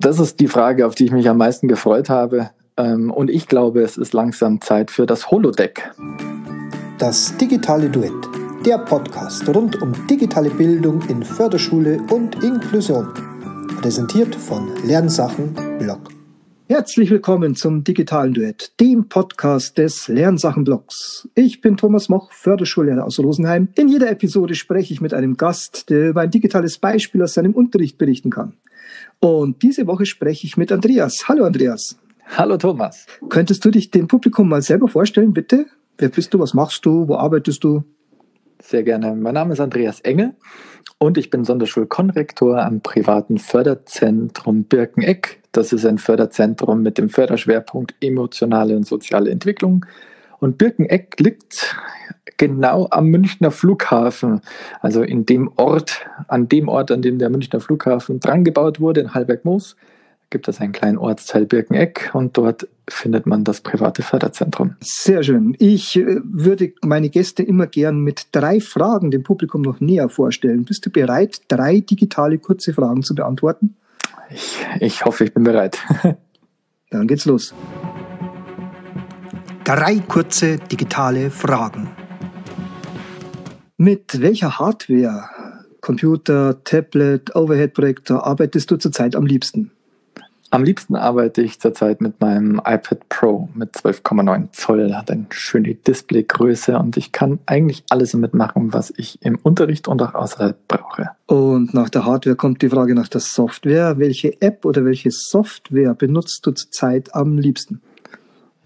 Das ist die Frage, auf die ich mich am meisten gefreut habe. Ähm, und ich glaube, es ist langsam Zeit für das Holodeck. Das digitale Duett, der Podcast rund um digitale Bildung in Förderschule und Inklusion. Präsentiert von Lernsachen Blog. Herzlich willkommen zum digitalen Duett, dem Podcast des Lernsachen-Blogs. Ich bin Thomas Moch, Förderschullehrer aus Rosenheim. In jeder Episode spreche ich mit einem Gast, der über ein digitales Beispiel aus seinem Unterricht berichten kann. Und diese Woche spreche ich mit Andreas. Hallo Andreas. Hallo Thomas. Könntest du dich dem Publikum mal selber vorstellen, bitte? Wer bist du? Was machst du? Wo arbeitest du? Sehr gerne. Mein Name ist Andreas Engel und ich bin Sonderschulkonrektor am privaten Förderzentrum Birkeneck. Das ist ein Förderzentrum mit dem Förderschwerpunkt emotionale und soziale Entwicklung. Und Birkeneck liegt genau am Münchner Flughafen, also in dem Ort, an dem Ort, an dem der Münchner Flughafen dran gebaut wurde, in Halberg-Moos, gibt es einen kleinen Ortsteil Birkeneck und dort findet man das private Förderzentrum. Sehr schön. Ich äh, würde meine Gäste immer gern mit drei Fragen dem Publikum noch näher vorstellen. Bist du bereit, drei digitale kurze Fragen zu beantworten? Ich, ich hoffe, ich bin bereit. Dann geht's los. Drei kurze digitale Fragen. Mit welcher Hardware, Computer, Tablet, Overhead-Projektor arbeitest du zurzeit am liebsten? Am liebsten arbeite ich zurzeit mit meinem iPad Pro mit 12,9 Zoll, hat eine schöne Displaygröße und ich kann eigentlich alles damit machen, was ich im Unterricht und auch außerhalb brauche. Und nach der Hardware kommt die Frage nach der Software. Welche App oder welche Software benutzt du zurzeit am liebsten?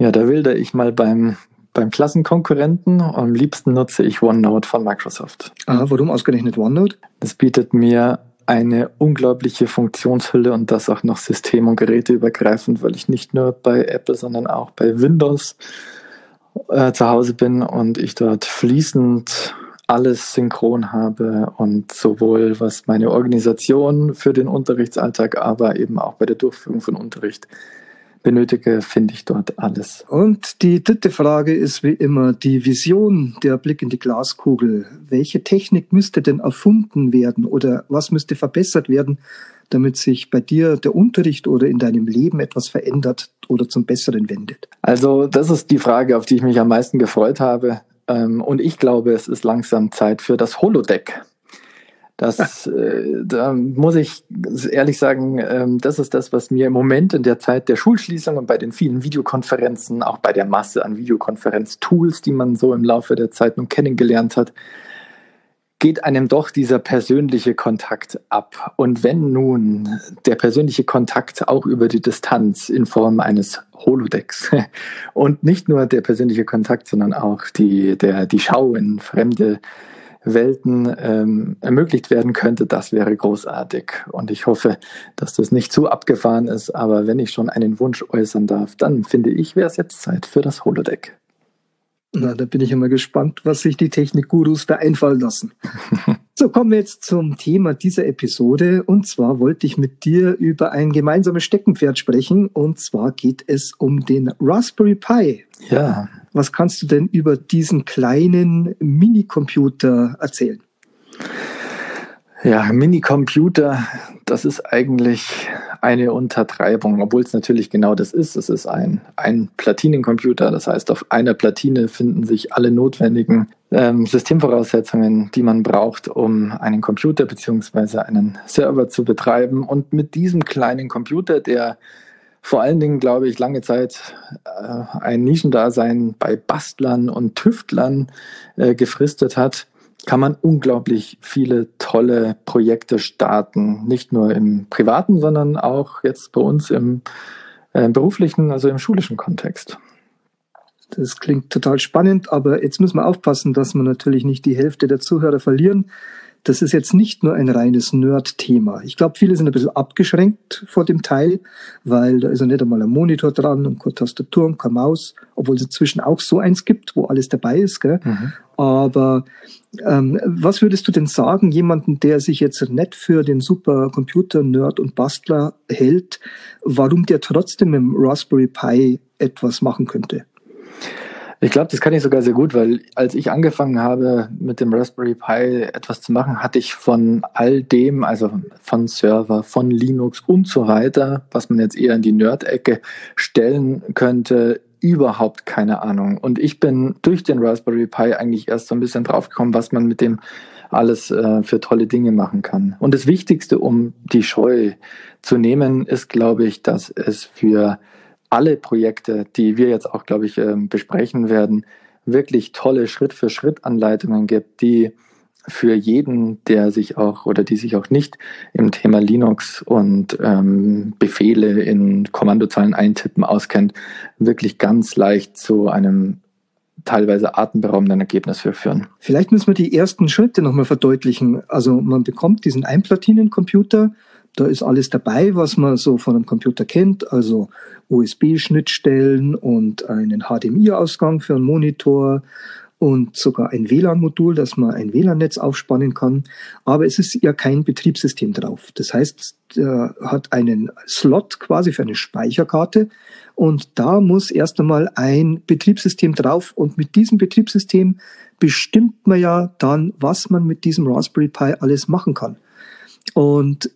Ja, da wilder ich mal beim beim Klassenkonkurrenten. Am liebsten nutze ich OneNote von Microsoft. Ah, warum ausgerechnet OneNote? Das bietet mir eine unglaubliche Funktionshülle und das auch noch system- und geräteübergreifend, weil ich nicht nur bei Apple, sondern auch bei Windows äh, zu Hause bin und ich dort fließend alles synchron habe und sowohl was meine Organisation für den Unterrichtsalltag, aber eben auch bei der Durchführung von Unterricht benötige, finde ich dort alles. Und die dritte Frage ist wie immer die Vision, der Blick in die Glaskugel. Welche Technik müsste denn erfunden werden oder was müsste verbessert werden, damit sich bei dir der Unterricht oder in deinem Leben etwas verändert oder zum Besseren wendet? Also das ist die Frage, auf die ich mich am meisten gefreut habe. Ähm, und ich glaube, es ist langsam Zeit für das Holodeck. Das, äh, da muss ich ehrlich sagen, äh, das ist das, was mir im Moment in der Zeit der Schulschließung und bei den vielen Videokonferenzen, auch bei der Masse an Videokonferenz-Tools, die man so im Laufe der Zeit nun kennengelernt hat, geht einem doch dieser persönliche Kontakt ab. Und wenn nun der persönliche Kontakt auch über die Distanz in Form eines Holodecks und nicht nur der persönliche Kontakt, sondern auch die, der, die Schau in fremde Welten ähm, ermöglicht werden könnte, das wäre großartig. Und ich hoffe, dass das nicht zu abgefahren ist. Aber wenn ich schon einen Wunsch äußern darf, dann finde ich, wäre es jetzt Zeit für das Holodeck. Na, da bin ich immer gespannt, was sich die Technikgurus da einfallen lassen. so, kommen wir jetzt zum Thema dieser Episode. Und zwar wollte ich mit dir über ein gemeinsames Steckenpferd sprechen. Und zwar geht es um den Raspberry Pi. Ja. Was kannst du denn über diesen kleinen Minicomputer erzählen? Ja, Minicomputer, das ist eigentlich eine Untertreibung, obwohl es natürlich genau das ist. Es ist ein, ein Platinencomputer, das heißt, auf einer Platine finden sich alle notwendigen ähm, Systemvoraussetzungen, die man braucht, um einen Computer bzw. einen Server zu betreiben. Und mit diesem kleinen Computer, der vor allen Dingen, glaube ich, lange Zeit äh, ein Nischendasein bei Bastlern und Tüftlern äh, gefristet hat, kann man unglaublich viele tolle Projekte starten. Nicht nur im privaten, sondern auch jetzt bei uns im äh, beruflichen, also im schulischen Kontext. Das klingt total spannend, aber jetzt müssen wir aufpassen, dass wir natürlich nicht die Hälfte der Zuhörer verlieren das ist jetzt nicht nur ein reines Nerd-Thema. Ich glaube, viele sind ein bisschen abgeschränkt vor dem Teil, weil da ist ja nicht einmal ein Monitor dran und keine Tastatur und keine Maus, obwohl es inzwischen auch so eins gibt, wo alles dabei ist. Gell? Mhm. Aber ähm, was würdest du denn sagen, jemanden, der sich jetzt nicht für den Supercomputer-Nerd und Bastler hält, warum der trotzdem im Raspberry Pi etwas machen könnte? Ich glaube, das kann ich sogar sehr gut, weil als ich angefangen habe, mit dem Raspberry Pi etwas zu machen, hatte ich von all dem, also von Server, von Linux und so weiter, was man jetzt eher in die Nerd-Ecke stellen könnte, überhaupt keine Ahnung. Und ich bin durch den Raspberry Pi eigentlich erst so ein bisschen draufgekommen, was man mit dem alles äh, für tolle Dinge machen kann. Und das Wichtigste, um die Scheu zu nehmen, ist, glaube ich, dass es für alle Projekte, die wir jetzt auch, glaube ich, ähm, besprechen werden, wirklich tolle Schritt-für-Schritt-Anleitungen gibt, die für jeden, der sich auch oder die sich auch nicht im Thema Linux und ähm, Befehle in Kommandozeilen eintippen auskennt, wirklich ganz leicht zu einem teilweise atemberaubenden Ergebnis führen. Vielleicht müssen wir die ersten Schritte nochmal verdeutlichen. Also man bekommt diesen Einplatinencomputer, da ist alles dabei, was man so von einem Computer kennt, also USB-Schnittstellen und einen HDMI-Ausgang für einen Monitor und sogar ein WLAN-Modul, dass man ein WLAN-Netz aufspannen kann. Aber es ist ja kein Betriebssystem drauf. Das heißt, er hat einen Slot quasi für eine Speicherkarte und da muss erst einmal ein Betriebssystem drauf und mit diesem Betriebssystem bestimmt man ja dann, was man mit diesem Raspberry Pi alles machen kann. Und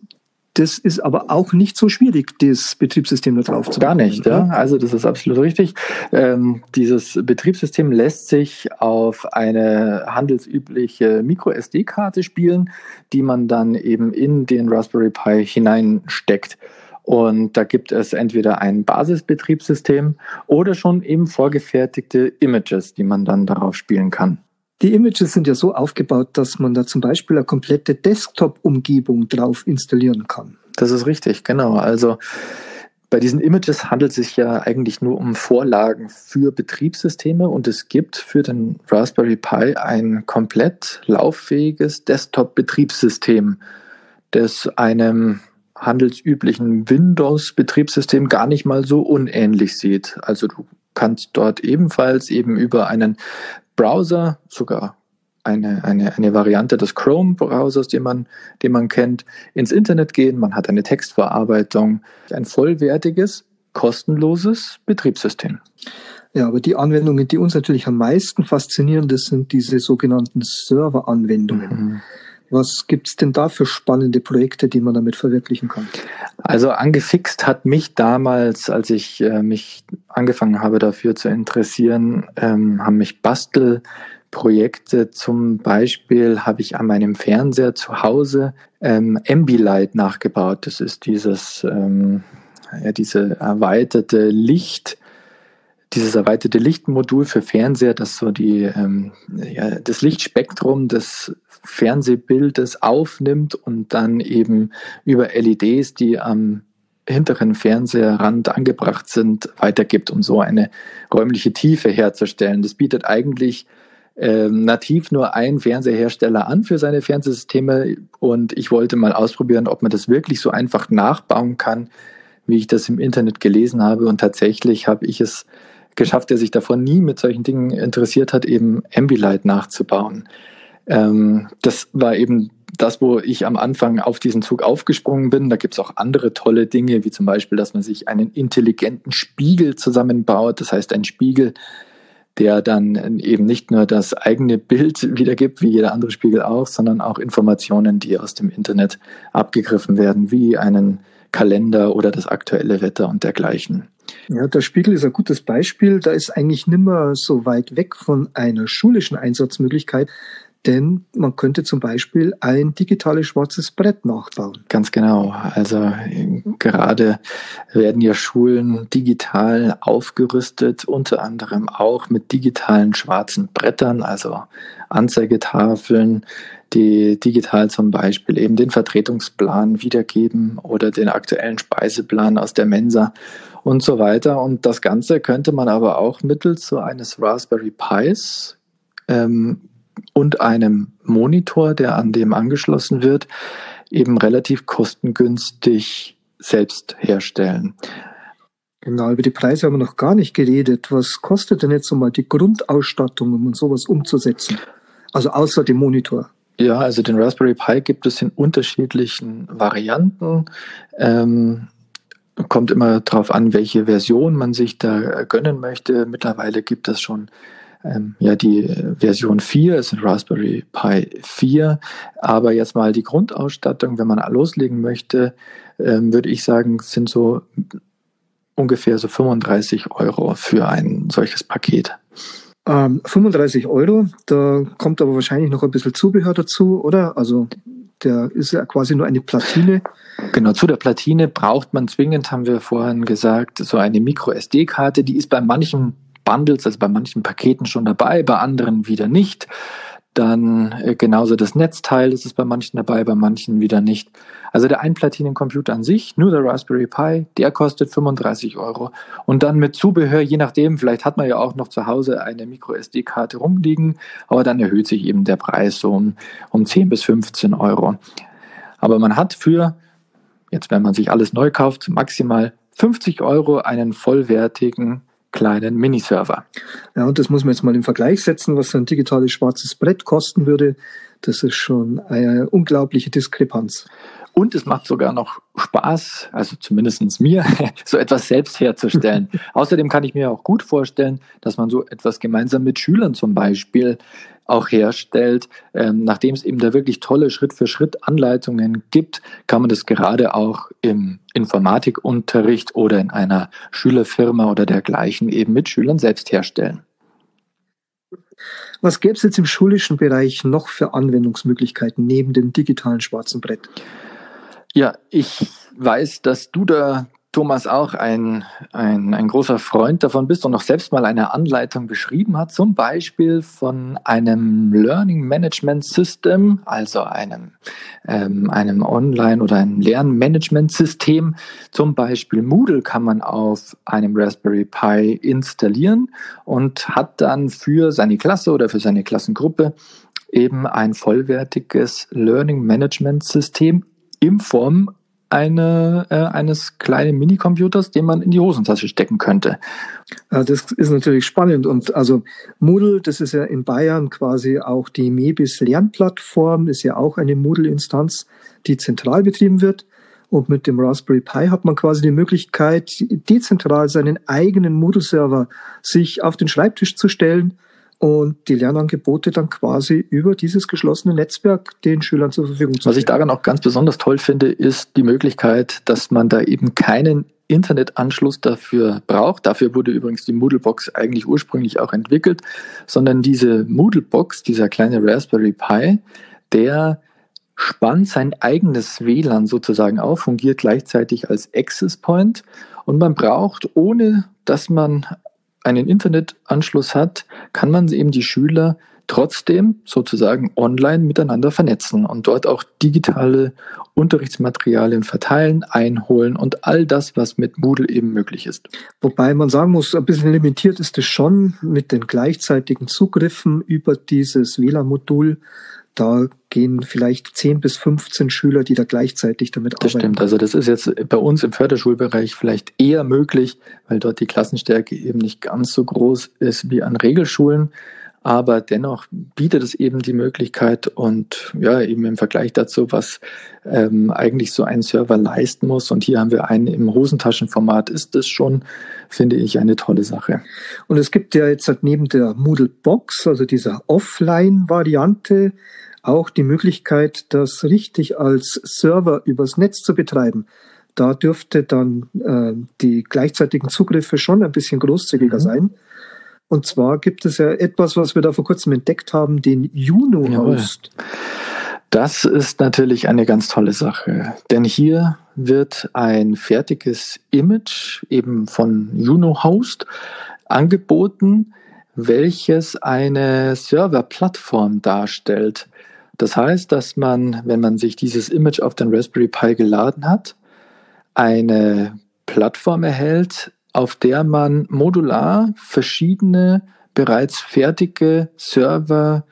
das ist aber auch nicht so schwierig, das Betriebssystem da drauf zu Gar nicht, ja. Also das ist absolut richtig. Ähm, dieses Betriebssystem lässt sich auf eine handelsübliche Micro-SD-Karte spielen, die man dann eben in den Raspberry Pi hineinsteckt. Und da gibt es entweder ein Basisbetriebssystem oder schon eben vorgefertigte Images, die man dann darauf spielen kann. Die Images sind ja so aufgebaut, dass man da zum Beispiel eine komplette Desktop-Umgebung drauf installieren kann. Das ist richtig, genau. Also bei diesen Images handelt es sich ja eigentlich nur um Vorlagen für Betriebssysteme und es gibt für den Raspberry Pi ein komplett lauffähiges Desktop-Betriebssystem, das einem handelsüblichen Windows-Betriebssystem gar nicht mal so unähnlich sieht. Also du kannst dort ebenfalls eben über einen Browser, sogar eine, eine, eine Variante des Chrome-Browsers, den man, den man kennt, ins Internet gehen. Man hat eine Textverarbeitung, ein vollwertiges, kostenloses Betriebssystem. Ja, aber die Anwendungen, die uns natürlich am meisten faszinieren, das sind diese sogenannten Server-Anwendungen. Mhm. Was gibt es denn da für spannende Projekte, die man damit verwirklichen kann? Also angefixt hat mich damals, als ich äh, mich angefangen habe dafür zu interessieren, ähm, haben mich Bastelprojekte. Zum Beispiel habe ich an meinem Fernseher zu Hause ähm, Ambilight nachgebaut. Das ist dieses, ähm, ja, diese erweiterte Licht dieses erweiterte Lichtmodul für Fernseher, das so die, ähm, ja, das Lichtspektrum des Fernsehbildes aufnimmt und dann eben über LEDs, die am hinteren Fernsehrand angebracht sind, weitergibt, um so eine räumliche Tiefe herzustellen. Das bietet eigentlich ähm, nativ nur ein Fernsehersteller an für seine Fernsehsysteme und ich wollte mal ausprobieren, ob man das wirklich so einfach nachbauen kann, wie ich das im Internet gelesen habe und tatsächlich habe ich es geschafft, der sich davor nie mit solchen Dingen interessiert hat, eben Ambilight nachzubauen. Ähm, das war eben das, wo ich am Anfang auf diesen Zug aufgesprungen bin. Da gibt es auch andere tolle Dinge, wie zum Beispiel, dass man sich einen intelligenten Spiegel zusammenbaut. Das heißt, ein Spiegel, der dann eben nicht nur das eigene Bild wiedergibt, wie jeder andere Spiegel auch, sondern auch Informationen, die aus dem Internet abgegriffen werden, wie einen Kalender oder das aktuelle Wetter und dergleichen. Ja, der Spiegel ist ein gutes Beispiel. Da ist eigentlich nimmer so weit weg von einer schulischen Einsatzmöglichkeit, denn man könnte zum Beispiel ein digitales schwarzes Brett nachbauen. Ganz genau. Also gerade werden ja Schulen digital aufgerüstet, unter anderem auch mit digitalen schwarzen Brettern, also Anzeigetafeln, die digital zum Beispiel eben den Vertretungsplan wiedergeben oder den aktuellen Speiseplan aus der Mensa und so weiter. Und das Ganze könnte man aber auch mittels so eines Raspberry Pis ähm, und einem Monitor, der an dem angeschlossen wird, eben relativ kostengünstig selbst herstellen. Genau, über die Preise haben wir noch gar nicht geredet. Was kostet denn jetzt so mal die Grundausstattung, um sowas umzusetzen? Also außer dem Monitor. Ja, also den Raspberry Pi gibt es in unterschiedlichen Varianten. Ähm, kommt immer darauf an, welche Version man sich da gönnen möchte. Mittlerweile gibt es schon ähm, ja die Version 4, ist ein Raspberry Pi 4. Aber jetzt mal die Grundausstattung, wenn man loslegen möchte, ähm, würde ich sagen, sind so ungefähr so 35 Euro für ein solches Paket. Ähm, 35 Euro, da kommt aber wahrscheinlich noch ein bisschen Zubehör dazu, oder? Also der ist ja quasi nur eine Platine. Genau, zu der Platine braucht man zwingend, haben wir vorhin gesagt, so eine Micro-SD-Karte. Die ist bei manchen Bundles, also bei manchen Paketen schon dabei, bei anderen wieder nicht. Dann äh, genauso das Netzteil, ist bei manchen dabei, bei manchen wieder nicht. Also der Einplatinencomputer an sich, nur der Raspberry Pi, der kostet 35 Euro. Und dann mit Zubehör, je nachdem, vielleicht hat man ja auch noch zu Hause eine Micro-SD-Karte rumliegen, aber dann erhöht sich eben der Preis so um, um 10 bis 15 Euro. Aber man hat für, jetzt wenn man sich alles neu kauft, maximal 50 Euro einen vollwertigen kleinen Miniserver. Ja, und das muss man jetzt mal im Vergleich setzen, was ein digitales schwarzes Brett kosten würde. Das ist schon eine unglaubliche Diskrepanz. Und es macht sogar noch Spaß, also zumindestens mir, so etwas selbst herzustellen. Außerdem kann ich mir auch gut vorstellen, dass man so etwas gemeinsam mit Schülern zum Beispiel auch herstellt. Ähm, nachdem es eben da wirklich tolle Schritt-für-Schritt-Anleitungen gibt, kann man das gerade auch im Informatikunterricht oder in einer Schülerfirma oder dergleichen eben mit Schülern selbst herstellen. Was gäbe es jetzt im schulischen Bereich noch für Anwendungsmöglichkeiten neben dem digitalen schwarzen Brett? Ja, ich weiß, dass du da Thomas auch ein, ein, ein großer Freund davon bist und auch selbst mal eine Anleitung beschrieben hat, zum Beispiel von einem Learning Management System, also einem, ähm, einem Online- oder einem Lernmanagement-System. Zum Beispiel Moodle kann man auf einem Raspberry Pi installieren und hat dann für seine Klasse oder für seine Klassengruppe eben ein vollwertiges Learning Management System in Form eine, äh, eines kleinen Minicomputers, den man in die Hosentasche stecken könnte. Das ist natürlich spannend und also Moodle, das ist ja in Bayern quasi auch die Mebis Lernplattform, ist ja auch eine Moodle-Instanz, die zentral betrieben wird. Und mit dem Raspberry Pi hat man quasi die Möglichkeit, dezentral seinen eigenen Moodle-Server sich auf den Schreibtisch zu stellen und die Lernangebote dann quasi über dieses geschlossene Netzwerk den Schülern zur Verfügung zu stellen. Was ich daran auch ganz besonders toll finde, ist die Möglichkeit, dass man da eben keinen Internetanschluss dafür braucht. Dafür wurde übrigens die Moodlebox eigentlich ursprünglich auch entwickelt, sondern diese Moodlebox, dieser kleine Raspberry Pi, der spannt sein eigenes WLAN sozusagen auf, fungiert gleichzeitig als Access Point und man braucht, ohne dass man einen Internetanschluss hat, kann man eben die Schüler trotzdem sozusagen online miteinander vernetzen und dort auch digitale Unterrichtsmaterialien verteilen, einholen und all das, was mit Moodle eben möglich ist. Wobei man sagen muss, ein bisschen limitiert ist es schon mit den gleichzeitigen Zugriffen über dieses WLAN-Modul da gehen vielleicht 10 bis 15 Schüler, die da gleichzeitig damit das arbeiten. Das stimmt. Also das ist jetzt bei uns im Förderschulbereich vielleicht eher möglich, weil dort die Klassenstärke eben nicht ganz so groß ist wie an Regelschulen. Aber dennoch bietet es eben die Möglichkeit und ja, eben im Vergleich dazu, was ähm, eigentlich so ein Server leisten muss. Und hier haben wir einen im Hosentaschenformat, ist das schon, finde ich, eine tolle Sache. Und es gibt ja jetzt halt neben der Moodle Box, also dieser Offline-Variante, auch die Möglichkeit, das richtig als Server übers Netz zu betreiben. Da dürfte dann äh, die gleichzeitigen Zugriffe schon ein bisschen großzügiger mhm. sein. Und zwar gibt es ja etwas, was wir da vor kurzem entdeckt haben, den Juno-Host. Das ist natürlich eine ganz tolle Sache, denn hier wird ein fertiges Image eben von Juno Host angeboten, welches eine Serverplattform darstellt. Das heißt, dass man, wenn man sich dieses Image auf den Raspberry Pi geladen hat, eine Plattform erhält, auf der man modular verschiedene bereits fertige Server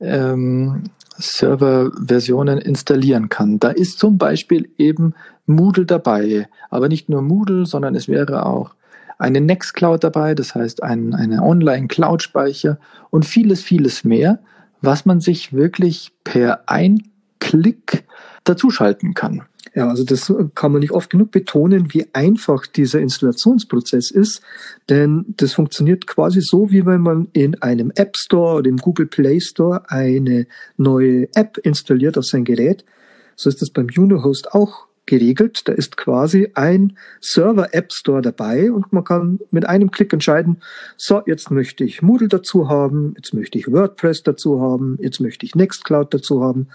ähm, Serverversionen installieren kann. Da ist zum Beispiel eben Moodle dabei, aber nicht nur Moodle, sondern es wäre auch eine Nextcloud dabei, das heißt ein, eine Online-Cloud-Speicher und vieles, vieles mehr was man sich wirklich per Einklick dazuschalten kann. Ja, also das kann man nicht oft genug betonen, wie einfach dieser Installationsprozess ist, denn das funktioniert quasi so, wie wenn man in einem App Store oder im Google Play Store eine neue App installiert auf sein Gerät. So ist das beim Unohost auch geregelt. Da ist quasi ein Server-App Store dabei und man kann mit einem Klick entscheiden, so, jetzt möchte ich Moodle dazu haben, jetzt möchte ich WordPress dazu haben, jetzt möchte ich Nextcloud dazu haben.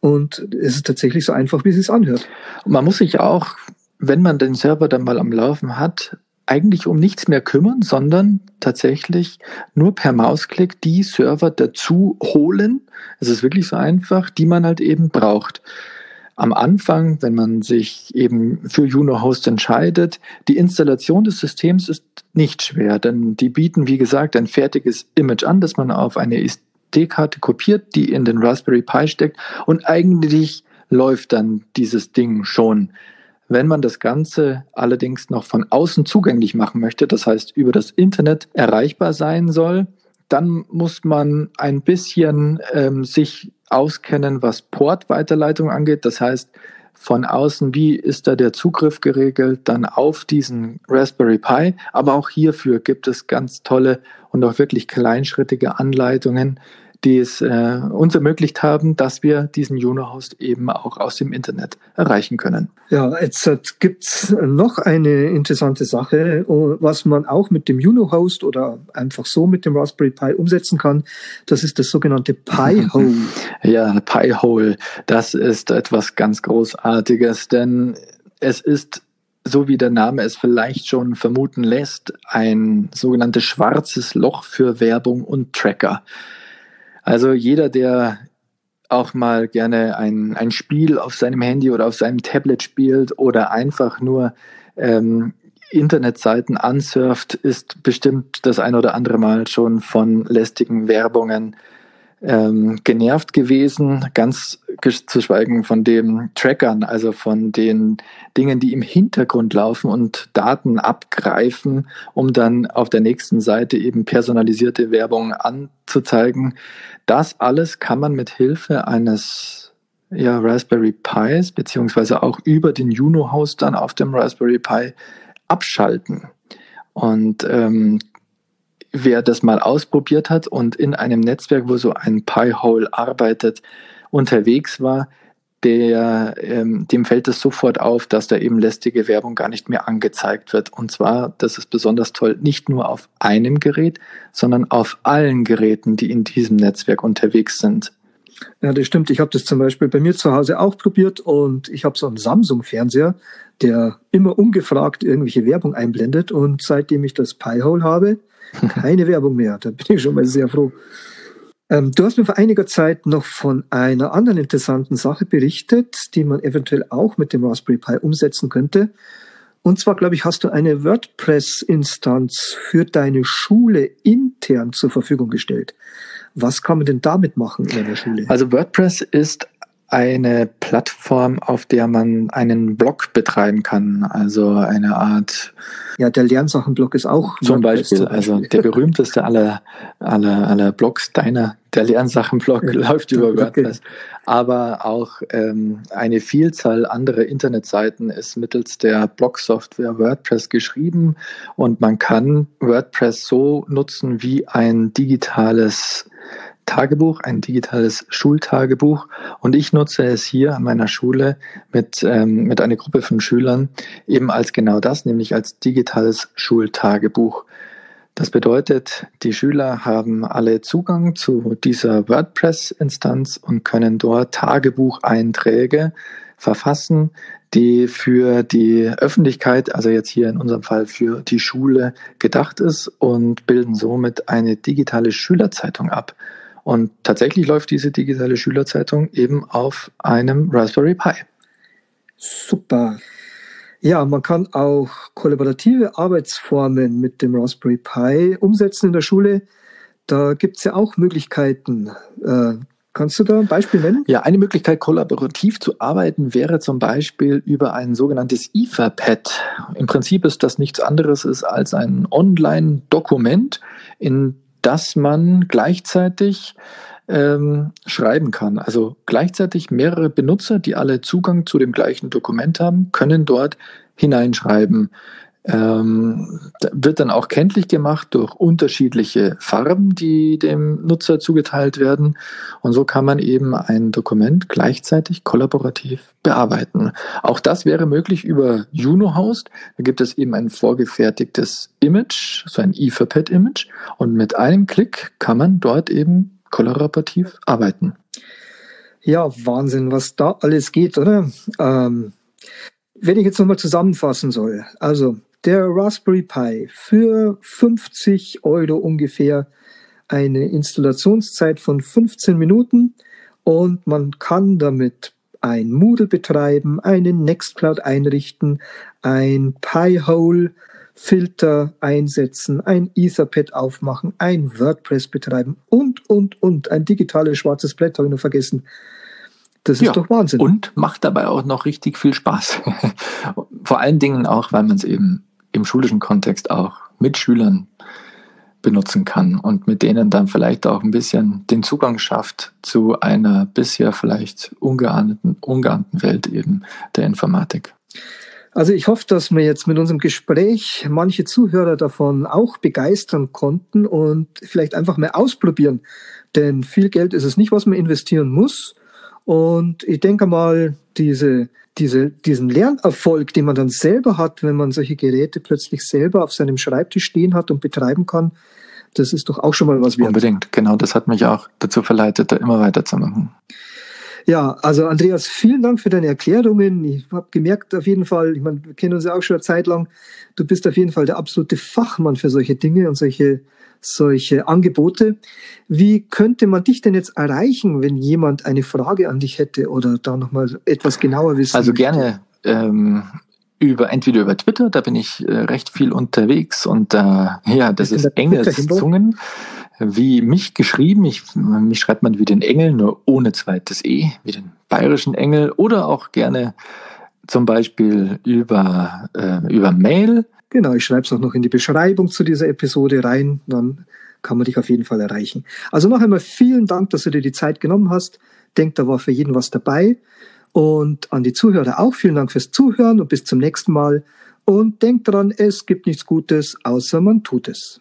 Und es ist tatsächlich so einfach, wie es sich anhört. Man muss sich auch, wenn man den Server dann mal am Laufen hat, eigentlich um nichts mehr kümmern, sondern tatsächlich nur per Mausklick die Server dazu holen. Es ist wirklich so einfach, die man halt eben braucht am Anfang, wenn man sich eben für Juno Host entscheidet, die Installation des Systems ist nicht schwer, denn die bieten, wie gesagt, ein fertiges Image an, das man auf eine SD-Karte kopiert, die in den Raspberry Pi steckt und eigentlich läuft dann dieses Ding schon. Wenn man das Ganze allerdings noch von außen zugänglich machen möchte, das heißt über das Internet erreichbar sein soll, dann muss man ein bisschen ähm, sich auskennen, was Portweiterleitung angeht. Das heißt, von außen, wie ist da der Zugriff geregelt, dann auf diesen Raspberry Pi. Aber auch hierfür gibt es ganz tolle und auch wirklich kleinschrittige Anleitungen, die es äh, uns ermöglicht haben, dass wir diesen Juno-Host eben auch aus dem Internet erreichen können. Ja, jetzt äh, gibt's noch eine interessante Sache, äh, was man auch mit dem Juno-Host oder einfach so mit dem Raspberry Pi umsetzen kann. Das ist das sogenannte Pi-Hole. Ja, Pi-Hole, das ist etwas ganz Großartiges, denn es ist so wie der Name es vielleicht schon vermuten lässt, ein sogenanntes schwarzes Loch für Werbung und Tracker. Also jeder, der auch mal gerne ein, ein Spiel auf seinem Handy oder auf seinem Tablet spielt oder einfach nur ähm, Internetseiten ansurft, ist bestimmt das ein oder andere Mal schon von lästigen Werbungen ähm, genervt gewesen, ganz zu schweigen von den Trackern, also von den Dingen, die im Hintergrund laufen und Daten abgreifen, um dann auf der nächsten Seite eben personalisierte Werbung anzuzeigen. Das alles kann man mit Hilfe eines ja, Raspberry Pis beziehungsweise auch über den Juno-Host dann auf dem Raspberry Pi abschalten. Und ähm, wer das mal ausprobiert hat und in einem Netzwerk, wo so ein Pi-Hole arbeitet, unterwegs war, der, ähm, dem fällt es sofort auf, dass da eben lästige Werbung gar nicht mehr angezeigt wird. Und zwar, das ist besonders toll, nicht nur auf einem Gerät, sondern auf allen Geräten, die in diesem Netzwerk unterwegs sind. Ja, das stimmt. Ich habe das zum Beispiel bei mir zu Hause auch probiert und ich habe so einen Samsung-Fernseher, der immer ungefragt irgendwelche Werbung einblendet. Und seitdem ich das Pi-Hole habe, keine Werbung mehr. Da bin ich schon mal sehr froh. Ähm, du hast mir vor einiger Zeit noch von einer anderen interessanten Sache berichtet, die man eventuell auch mit dem Raspberry Pi umsetzen könnte. Und zwar, glaube ich, hast du eine WordPress-Instanz für deine Schule intern zur Verfügung gestellt. Was kann man denn damit machen in einer Schule? Also WordPress ist eine Plattform, auf der man einen Blog betreiben kann, also eine Art. Ja, der Lernsachenblog ist auch. Zum Beispiel, zum Beispiel, also der berühmteste aller, aller, aller Blogs, deiner, der Lernsachenblog ja, läuft über WordPress. Aber auch ähm, eine Vielzahl anderer Internetseiten ist mittels der Blog-Software WordPress geschrieben und man kann WordPress so nutzen wie ein digitales Tagebuch, ein digitales Schultagebuch. Und ich nutze es hier an meiner Schule mit, ähm, mit einer Gruppe von Schülern eben als genau das, nämlich als digitales Schultagebuch. Das bedeutet, die Schüler haben alle Zugang zu dieser WordPress-Instanz und können dort Tagebucheinträge verfassen, die für die Öffentlichkeit, also jetzt hier in unserem Fall für die Schule gedacht ist und bilden somit eine digitale Schülerzeitung ab. Und tatsächlich läuft diese digitale Schülerzeitung eben auf einem Raspberry Pi. Super. Ja, man kann auch kollaborative Arbeitsformen mit dem Raspberry Pi umsetzen in der Schule. Da gibt es ja auch Möglichkeiten. Äh, kannst du da ein Beispiel nennen? Ja, eine Möglichkeit, kollaborativ zu arbeiten, wäre zum Beispiel über ein sogenanntes Etherpad. Im Prinzip ist das nichts anderes als ein Online-Dokument, in dass man gleichzeitig ähm, schreiben kann. Also gleichzeitig mehrere Benutzer, die alle Zugang zu dem gleichen Dokument haben, können dort hineinschreiben. Ähm, wird dann auch kenntlich gemacht durch unterschiedliche Farben, die dem Nutzer zugeteilt werden. Und so kann man eben ein Dokument gleichzeitig kollaborativ bearbeiten. Auch das wäre möglich über Juno Host. Da gibt es eben ein vorgefertigtes Image, so ein Etherpad-Image. Und mit einem Klick kann man dort eben kollaborativ arbeiten. Ja, Wahnsinn, was da alles geht, oder? Ähm, wenn ich jetzt nochmal zusammenfassen soll. Also, der Raspberry Pi für 50 Euro ungefähr eine Installationszeit von 15 Minuten und man kann damit ein Moodle betreiben, einen Nextcloud einrichten, ein Pi-Hole Filter einsetzen, ein Etherpad aufmachen, ein WordPress betreiben und, und, und. Ein digitales schwarzes Blatt habe ich noch vergessen. Das ist ja, doch Wahnsinn. Und macht dabei auch noch richtig viel Spaß. Vor allen Dingen auch, weil man es eben im schulischen Kontext auch mit Schülern benutzen kann und mit denen dann vielleicht auch ein bisschen den Zugang schafft zu einer bisher vielleicht ungeahnten, ungeahnten Welt eben der Informatik. Also ich hoffe, dass wir jetzt mit unserem Gespräch manche Zuhörer davon auch begeistern konnten und vielleicht einfach mal ausprobieren. Denn viel Geld ist es nicht, was man investieren muss. Und ich denke mal, diese diese, diesen Lernerfolg, den man dann selber hat, wenn man solche Geräte plötzlich selber auf seinem Schreibtisch stehen hat und betreiben kann, das ist doch auch schon mal was wert. Unbedingt, genau. Das hat mich auch dazu verleitet, da immer weiterzumachen. Ja, also Andreas, vielen Dank für deine Erklärungen. Ich habe gemerkt auf jeden Fall, ich meine, wir kennen uns ja auch schon eine Zeit lang, du bist auf jeden Fall der absolute Fachmann für solche Dinge und solche solche Angebote. Wie könnte man dich denn jetzt erreichen, wenn jemand eine Frage an dich hätte oder da nochmal etwas genauer wissen? Also gerne ähm, über entweder über Twitter, da bin ich äh, recht viel unterwegs und äh, ja, das ist Engelszungen. Wie mich geschrieben, ich, mich schreibt man wie den Engel, nur ohne zweites E, wie den bayerischen Engel oder auch gerne zum Beispiel über, äh, über Mail Genau, ich schreibe es auch noch in die Beschreibung zu dieser Episode rein, dann kann man dich auf jeden Fall erreichen. Also noch einmal vielen Dank, dass du dir die Zeit genommen hast. Denk, da war für jeden was dabei. Und an die Zuhörer auch vielen Dank fürs Zuhören und bis zum nächsten Mal. Und denk dran, es gibt nichts Gutes, außer man tut es.